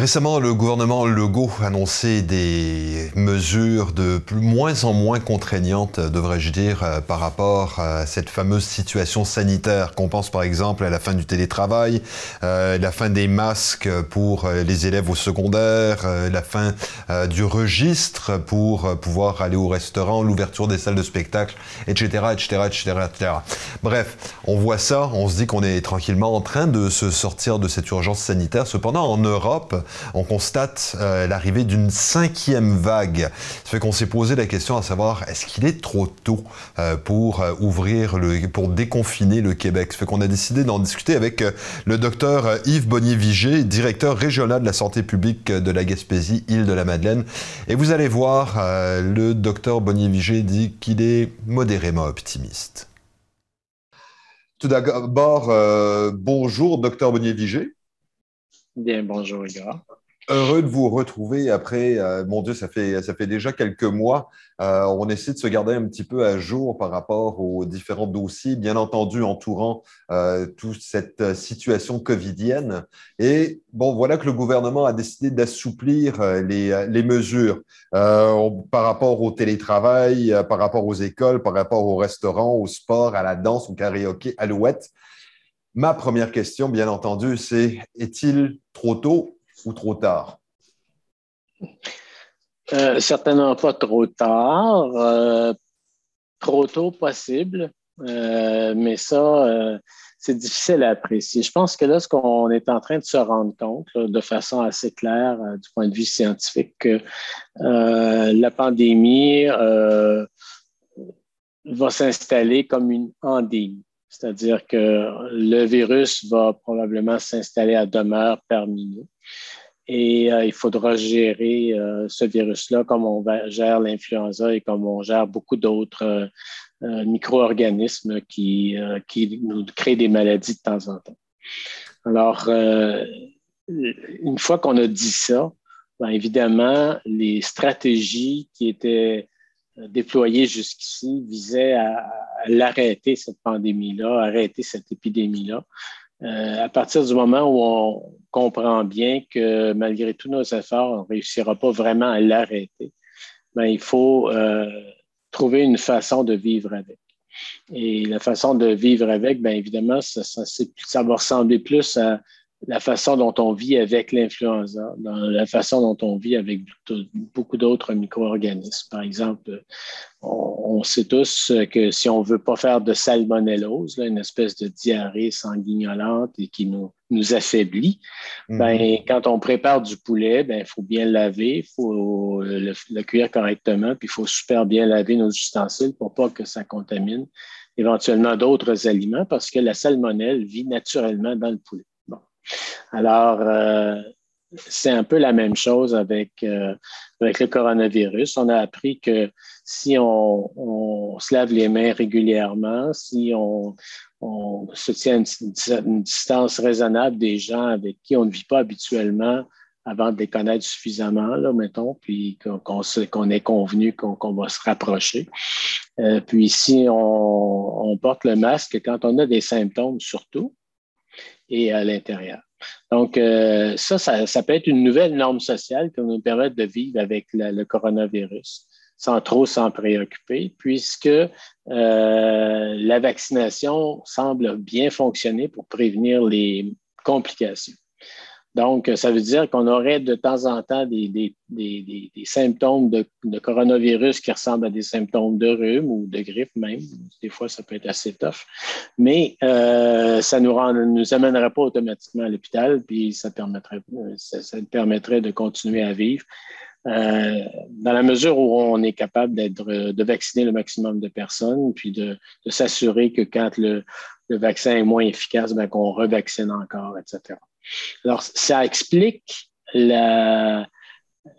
Récemment, le gouvernement Legault a annoncé des mesures de moins en moins contraignantes, devrais-je dire, euh, par rapport à cette fameuse situation sanitaire. Qu'on pense par exemple à la fin du télétravail, euh, la fin des masques pour euh, les élèves au secondaire, la fin du registre pour pouvoir aller au restaurant, l'ouverture des salles de spectacle, etc., etc., etc., etc. Bref, on voit ça, on se dit qu'on est tranquillement en train de se sortir de cette urgence sanitaire. Cependant, en Europe, on constate euh, l'arrivée d'une cinquième vague. Ça fait qu'on s'est posé la question à savoir est-ce qu'il est trop tôt euh, pour euh, ouvrir pour déconfiner le Québec? Ça fait qu'on a décidé d'en discuter avec le docteur Yves Bonnier-Vigé, directeur régional de la santé publique de la Gaspésie, île de la Madeleine. Et vous allez voir, le docteur Bonnier-Vigé dit qu'il est modérément optimiste. Tout d'abord, bonjour, docteur Bonnier-Vigé. Bien, bonjour, Igor. Heureux de vous retrouver après, euh, mon Dieu, ça fait, ça fait déjà quelques mois. Euh, on essaie de se garder un petit peu à jour par rapport aux différents dossiers, bien entendu entourant euh, toute cette situation covidienne. Et bon, voilà que le gouvernement a décidé d'assouplir les, les, mesures par rapport au télétravail, par rapport aux écoles, par rapport aux restaurants, au sport, à la danse, au karaoké, à l'ouette. Ma première question, bien entendu, c'est est-il trop tôt ou trop tard? Euh, certainement pas trop tard. Euh, trop tôt possible, euh, mais ça, c'est difficile à apprécier. Je pense que là, ce qu'on est en train de se rendre compte de façon assez claire du point de vue scientifique, que la pandémie va s'installer comme une endémie. C'est-à-dire que le virus va probablement s'installer à demeure parmi nous. Et euh, il faudra gérer euh, ce virus-là comme on gère l'influenza et comme on gère beaucoup d'autres euh, micro-organismes qui, qui nous créent des maladies de temps en temps. Alors, une fois qu'on a dit ça, bien évidemment, les stratégies qui étaient déployées jusqu'ici visaient à, l'arrêter, cette pandémie-là, arrêter cette épidémie-là. Euh, à partir du moment où on comprend bien que malgré tous nos efforts, on ne réussira pas vraiment à l'arrêter, ben, il faut euh, trouver une façon de vivre avec. Et la façon de vivre avec, bien évidemment, ça, ça, ça va ressembler plus à la façon dont on vit avec l'influenza, dans la façon dont on vit avec beaucoup d'autres micro-organismes. Par exemple, on, sait tous que si on ne veut pas faire de salmonellose, une espèce de diarrhée sanguignolante et qui nous, nous affaiblit, mm-hmm. ben, quand on prépare du poulet, ben, il faut bien le laver, il faut le, le, cuire correctement, puis il faut super bien laver nos ustensiles pour pas que ça contamine éventuellement d'autres aliments parce que la salmonelle vit naturellement dans le poulet. Alors, euh, c'est un peu la même chose avec, euh, avec le coronavirus. On a appris que si on, se lave les mains régulièrement, si on, se tient une, une, distance raisonnable des gens avec qui on ne vit pas habituellement avant de les connaître suffisamment, là, mettons, puis qu'on est convenu qu'on va se rapprocher. Euh, puis si on, on porte le masque quand on a des symptômes surtout, et à l'intérieur. Donc, euh, ça, ça, peut être une nouvelle norme sociale qui nous permettre de vivre avec le coronavirus sans trop s'en préoccuper, puisque euh, la vaccination semble bien fonctionner pour prévenir les complications. Donc, ça veut dire qu'on aurait de temps en temps des, des, des, des symptômes de, coronavirus qui ressemblent à des symptômes de rhume ou de grippe même. Des fois, ça peut être assez tough. Mais euh, ça ne nous, nous amènerait pas automatiquement à l'hôpital, puis ça permettrait, ça, ça, permettrait de continuer à vivre. Euh, dans la mesure où on est capable d'être, de vacciner le maximum de personnes, puis de, de s'assurer que quand le, le, vaccin est moins efficace, ben, qu'on revaccine encore, etc. Alors, ça explique la,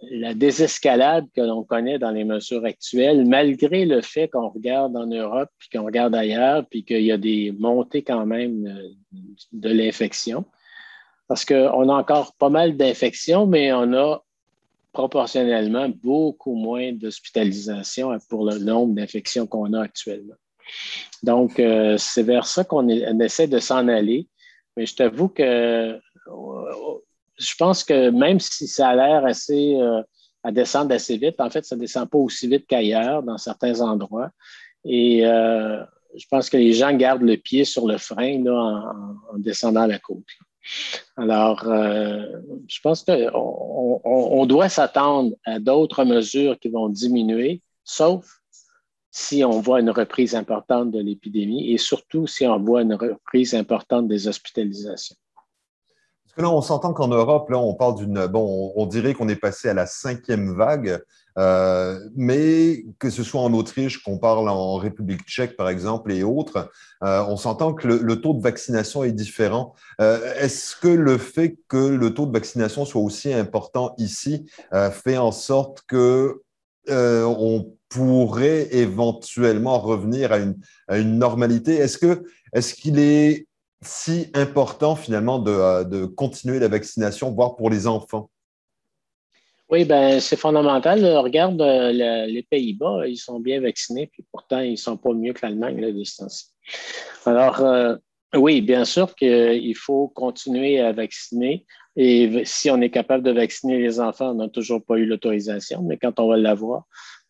la désescalade que l'on connaît dans les mesures actuelles, malgré le fait qu'on regarde en Europe, puis qu'on regarde ailleurs, puis qu'il y a des montées quand même euh, de l'infection. Parce qu'on a encore pas mal d'infections, mais on a proportionnellement beaucoup moins d'hospitalisation pour le nombre d'infections qu'on a actuellement. Donc, euh, c'est vers ça qu'on essaie de s'en aller. Mais je t'avoue que je pense que même si ça a l'air assez euh, à descendre assez vite, en fait, ça ne descend pas aussi vite qu'ailleurs dans certains endroits. Et euh, je pense que les gens gardent le pied sur le frein en, descendant la côte. Alors, euh, je pense qu'on on, doit s'attendre à d'autres mesures qui vont diminuer, sauf si on voit une reprise importante de l'épidémie et surtout si on voit une reprise importante des hospitalisations. Parce que là, on s'entend qu'en Europe, là, on parle d'une. Bon, on dirait qu'on est passé à la cinquième vague. Euh, mais que ce soit en Autriche, qu'on parle en République tchèque, par exemple, et autres, euh, on s'entend que le, taux de vaccination est différent. Euh, est-ce que le fait que le taux de vaccination soit aussi important ici fait en sorte que on pourrait éventuellement revenir à une, à une normalité? Est-ce qu'il est si important finalement de, de continuer la vaccination, voire pour les enfants? Oui, ben c'est fondamental. Regarde euh, les Pays-Bas, ils sont bien vaccinés, puis pourtant, ils ne sont pas mieux que l'Allemagne à distance. Alors, euh, oui, bien sûr qu'il faut continuer à vacciner. Et si on est capable de vacciner les enfants, on n'a toujours pas eu l'autorisation, mais quand on va l'avoir,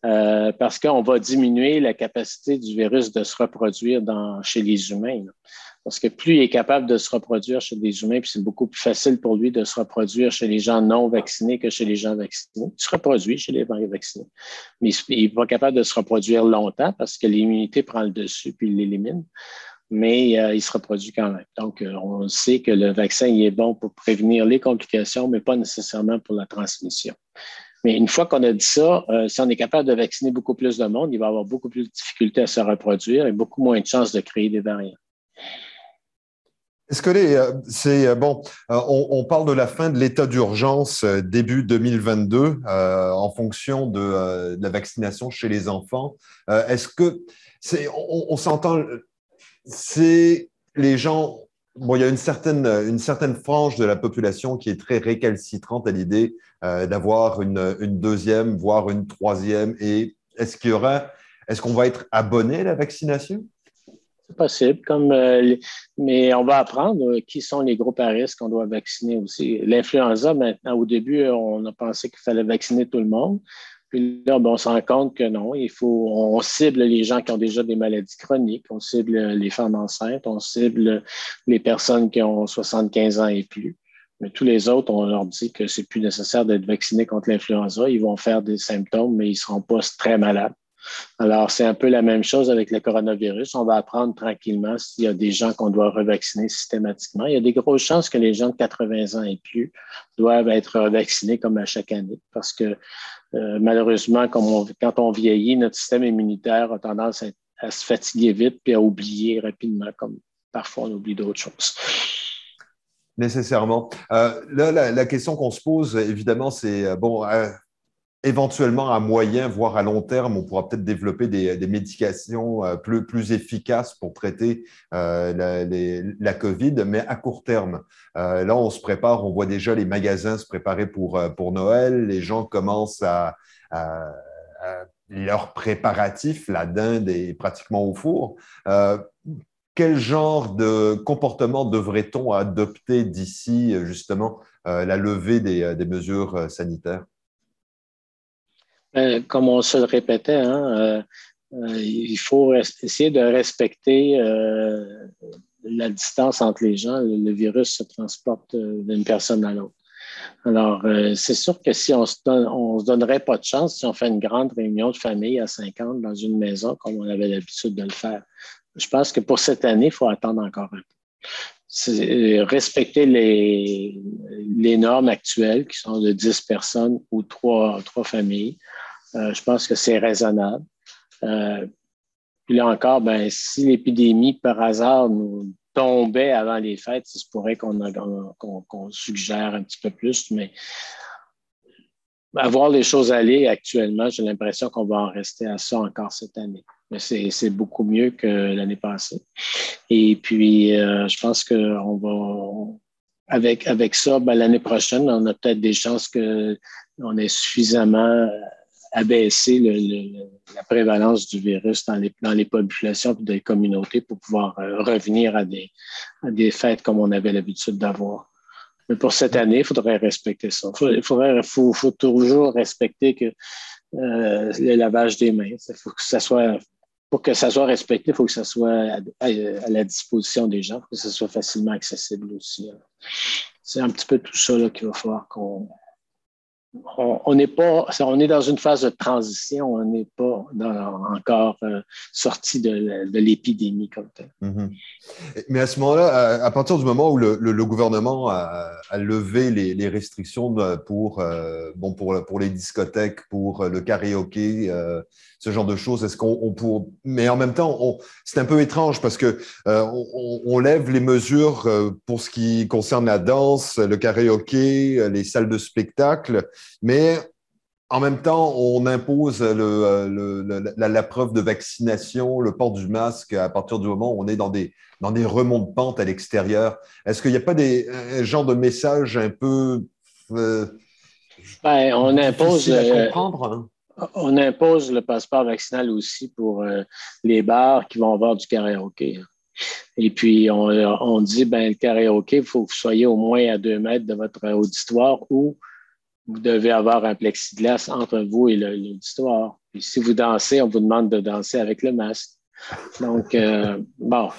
euh, parce qu'on va diminuer la capacité du virus de se reproduire chez les humains. Parce que plus il est capable de se reproduire chez des humains, puis c'est beaucoup plus facile pour lui de se reproduire chez les gens non vaccinés que chez les gens vaccinés. Il se reproduit chez les vaccinés. Mais il n'est pas capable de se reproduire longtemps parce que l'immunité prend le dessus puis il l'élimine. Mais euh, il se reproduit quand même. Donc, euh, on sait que le vaccin il est bon pour prévenir les complications, mais pas nécessairement pour la transmission. Mais une fois qu'on a dit ça, euh, si on est capable de vacciner beaucoup plus de monde, il va avoir beaucoup plus de difficultés à se reproduire et beaucoup moins de chances de créer des variants. Est-ce que euh, c'est euh, bon, euh, on, parle de la fin de l'état d'urgence début 2022 en fonction de, la vaccination chez les enfants. Est-ce que c'est, on, s'entend, c'est les gens. Bon, il y a une certaine, une certaine frange de la population qui est très récalcitrante à l'idée d'avoir une, une, deuxième, voire une troisième. Et est-ce qu'il y aura, est-ce qu'on va être abonné à la vaccination? Possible, comme, euh, mais on va apprendre euh, qui sont les groupes à risque qu'on doit vacciner aussi. L'influenza, maintenant, au début, on a pensé qu'il fallait vacciner tout le monde. Puis là, ben, on se rend compte que non, il faut, on cible les gens qui ont déjà des maladies chroniques, on cible les femmes enceintes, on cible les personnes qui ont 75 ans et plus. Mais tous les autres, on leur dit que c'est plus nécessaire d'être vacciné contre l'influenza. Ils vont faire des symptômes, mais ils ne seront pas très malades. Alors, c'est un peu la même chose avec le coronavirus. On va apprendre tranquillement s'il y a des gens qu'on doit revacciner systématiquement. Il y a des grosses chances que les gens de 80 ans et plus doivent être revaccinés comme à chaque année parce que euh, malheureusement, quand on vieillit, notre système immunitaire a tendance à, se fatiguer vite puis à oublier rapidement, comme parfois on oublie d'autres choses. Nécessairement. Euh, là, la, question qu'on se pose, évidemment, c'est euh, bon, éventuellement à moyen, voire à long terme, on pourra peut-être développer des, médications euh, plus, plus, efficaces pour traiter euh, la, la, COVID, mais à court terme. Euh, là, on se prépare, on voit déjà les magasins se préparer pour, pour Noël, les gens commencent à, à, leurs préparatifs, la dinde est pratiquement au four. quel genre de comportement devrait-on adopter d'ici justement la levée des, des mesures sanitaires? Euh, comme on se le répétait, hein, euh, euh, il faut essayer de respecter la distance entre les gens. Le, virus se transporte d'une personne à l'autre. Alors, c'est sûr que si on se, se donnerait pas de chance si on fait une grande réunion de famille à 50 dans une maison, comme on avait l'habitude de le faire. Je pense que pour cette année, il faut attendre encore un peu. Respecter les, normes actuelles qui sont de 10 personnes ou trois, trois familles. Euh, je pense que c'est raisonnable. Euh, là encore, ben, si l'épidémie, par hasard, nous tombait avant les fêtes, il se pourrait qu'on suggère un petit peu plus, mais avoir les choses aller actuellement, j'ai l'impression qu'on va en rester à ça encore cette année. Mais c'est beaucoup mieux que l'année passée. Et puis, euh, je pense qu'on va, avec, avec ça, ben, l'année prochaine, on a peut-être des chances qu'on ait suffisamment abaisser la prévalence du virus dans les, dans les populations et des communautés pour pouvoir euh, revenir à des, des fêtes comme on avait l'habitude d'avoir. Mais pour cette année, il faudrait respecter ça. Il faudrait, faut, faut, toujours respecter que euh, le lavage des mains. Faut que ça soit, pour que ça soit respecté, il faut que ça soit à, la disposition des gens, pour que ça soit facilement accessible aussi. C'est un petit peu tout ça qu'il va falloir qu'on on n'est pas, on est dans une phase de transition, on n'est pas encore euh, sorti de, l'épidémie comme tel. Mm-hmm. Mais à ce moment-là, à, partir du moment où le, gouvernement a, levé les, restrictions pour, euh, bon, pour, pour les discothèques, pour le karaoké, euh, ce genre de choses, est-ce qu'on pour... Mais en même temps, c'est un peu étrange parce que on, lève les mesures pour ce qui concerne la danse, le karaoké, les salles de spectacle mais en même temps, on impose la, preuve de vaccination, le port du masque à partir du moment où on est dans des, dans des remont de pente à l'extérieur. Est-ce qu'il n'y a pas des un genre de message un peu euh, ben, on impose euh, hein? On impose le passeport vaccinal aussi pour euh, les bars qui vont avoir du karaoké. Et puis, on, on dit, ben, le karaoké, il faut que vous soyez au moins à deux mètres de votre auditoire ou vous devez avoir un plexiglas entre vous et l'auditoire. Puis si vous dansez, on vous demande de danser avec le masque. Donc, euh, bon,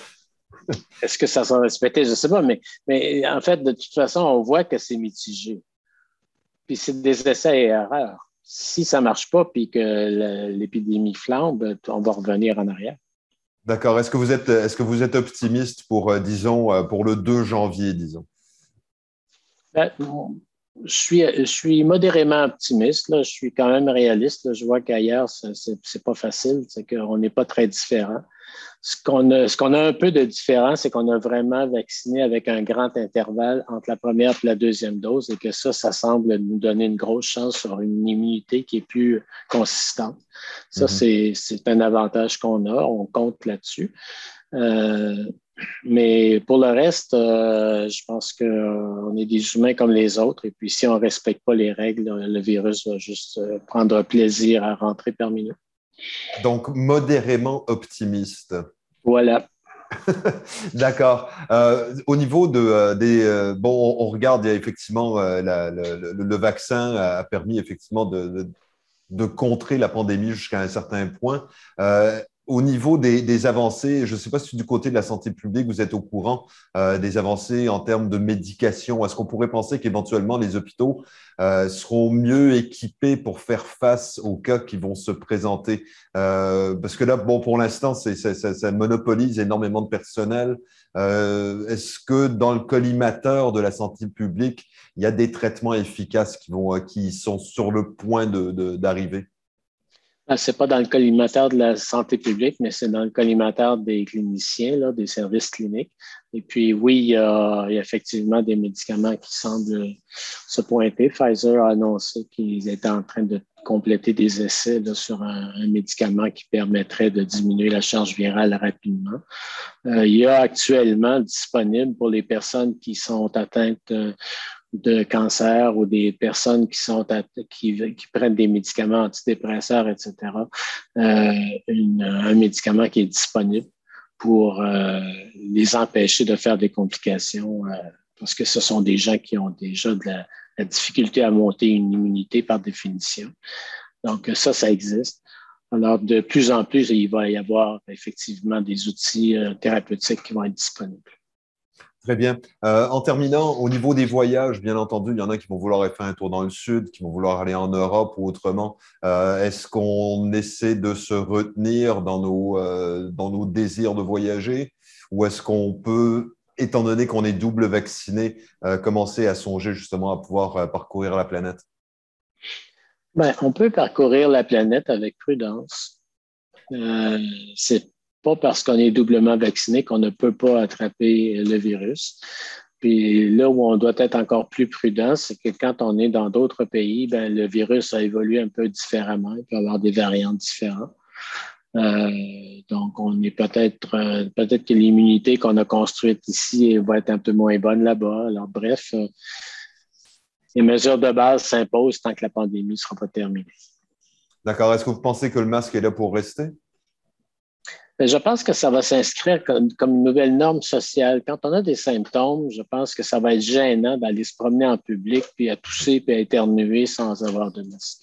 est-ce que ça sera respecté? Je ne sais pas, mais, mais en fait, de toute façon, on voit que c'est mitigé. Puis c'est des essais et erreurs. Si ça ne marche pas, puis que l'épidémie flambe, on va revenir en arrière. D'accord. Est-ce que vous êtes, est-ce que vous êtes optimiste pour, euh, disons, euh, pour le 2 janvier, disons? Ben, je suis, je suis modérément optimiste. Là. Je suis quand même réaliste. Je vois qu'ailleurs, ce n'est pas facile. C'est qu'on n'est pas très différent. Ce qu'on a, ce qu'on a un peu de différent, c'est qu'on a vraiment vacciné avec un grand intervalle entre la première et la deuxième dose et que ça, ça semble nous donner une grosse chance sur une immunité qui est plus consistante. Ça, mm-hmm. c'est un avantage qu'on a. On compte là-dessus. Euh, mais pour le reste, euh, je pense qu'on euh, est des humains comme les autres. Et puis, si on ne respecte pas les règles, le virus va juste euh, prendre plaisir à rentrer parmi nous. Donc, modérément optimiste. Voilà. D'accord. au niveau de, des. bon, on, regarde, il y a effectivement, le, vaccin a permis effectivement de, de contrer la pandémie jusqu'à un certain point au niveau des, avancées, je ne sais pas si du côté de la santé publique, vous êtes au courant euh, des avancées en termes de médication. Est-ce qu'on pourrait penser qu'éventuellement les hôpitaux euh, seront mieux équipés pour faire face aux cas qui vont se présenter? Euh, Parce que là, bon, pour l'instant, ça, ça, monopolise énormément de personnel. Est-ce que dans le collimateur de la santé publique, il y a des traitements efficaces qui, vont, qui sont sur le point d'arriver? Ce n'est pas dans le collimateur de la santé publique, mais c'est dans le collimateur des cliniciens, là, des services cliniques. Et puis, oui, il y, a, effectivement des médicaments qui semblent se pointer. Pfizer a annoncé qu'ils étaient en train de compléter des essais sur un, médicament qui permettrait de diminuer la charge virale rapidement. Euh, il y a actuellement disponible pour les personnes qui sont atteintes euh, de cancer ou des personnes qui, sont qui, prennent des médicaments antidépresseurs, etc., euh, un médicament qui est disponible pour euh, les empêcher de faire des complications, euh, parce que ce sont des gens qui ont déjà de la, difficulté à monter une immunité par définition. Donc ça, ça existe. Alors, de plus en plus, il va y avoir effectivement des outils thérapeutiques qui vont être disponibles. Très bien. Euh, en terminant, au niveau des voyages, bien entendu, il y en a qui vont vouloir faire un tour dans le sud, qui vont vouloir aller en Europe ou autrement. Euh, est-ce qu'on essaie de se retenir dans nos, euh, dans nos désirs de voyager? Ou est-ce qu'on peut, étant donné qu'on est double vacciné, commencer à songer justement à pouvoir parcourir la planète? Ben, on peut parcourir la planète avec prudence. c'est pas parce qu'on est doublement vacciné qu'on ne peut pas attraper le virus. Puis là où on doit être encore plus prudent, c'est que quand on est dans d'autres pays, ben, le virus a évolué un peu différemment. Il peut y avoir des variantes différentes. Euh, donc, on est peut-être euh, peut-être que l'immunité qu'on a construite ici va être un peu moins bonne là-bas. Alors, bref, euh, les mesures de base s'imposent tant que la pandémie ne sera pas terminée. D'accord. Est-ce que vous pensez que le masque est là pour rester? Je pense que ça va s'inscrire comme, une nouvelle norme sociale. Quand on a des symptômes, je pense que ça va être gênant d'aller se promener en public, puis à tousser, puis à éternuer sans avoir de masque.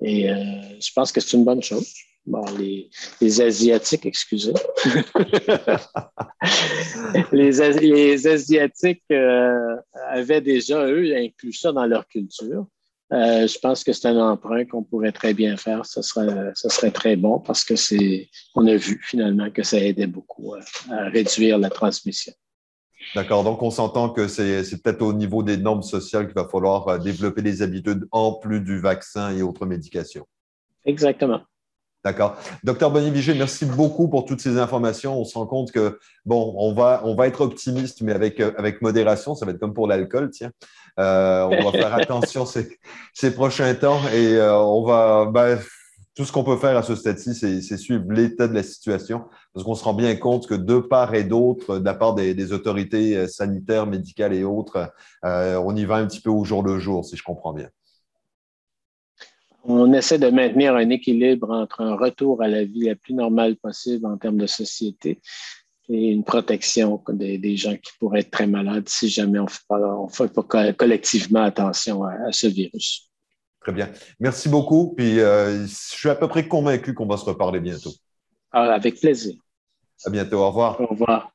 Et euh, je pense que c'est une bonne chose. Bon, les, Asiatiques, excusez. les, les, Asiatiques euh, avaient déjà, eux, inclus ça dans leur culture. Euh, je pense que c'est un emprunt qu'on pourrait très bien faire. Ce serait, ce serait très bon parce que c'est, on a vu finalement que ça aidait beaucoup à, réduire la transmission. D'accord. Donc, on s'entend que c'est, peut-être au niveau des normes sociales qu'il va falloir euh, développer des habitudes en plus du vaccin et autres médications. Exactement. D'accord. Docteur Bonnie-Vigé, merci beaucoup pour toutes ces informations. On se rend compte que, bon, on va, on va être optimiste, mais avec, euh, avec modération. Ça va être comme pour l'alcool, tiens. Euh, on va faire attention ces, ces, prochains temps et euh, on va. Ben, tout ce qu'on peut faire à ce stade-ci, c'est suivre l'état de la situation, parce qu'on se rend bien compte que de part et d'autre, de la part des, des, autorités sanitaires, médicales et autres, on y va un petit peu au jour le jour, si je comprends bien on essaie de maintenir un équilibre entre un retour à la vie la plus normale possible en termes de société et une protection des, gens qui pourraient être très malades si jamais on ne fait, pas collectivement attention à, ce virus. Très bien. Merci beaucoup. Puis euh, je suis à peu près convaincu qu'on va se reparler bientôt. Ah, avec plaisir. À bientôt. Au revoir. Au revoir.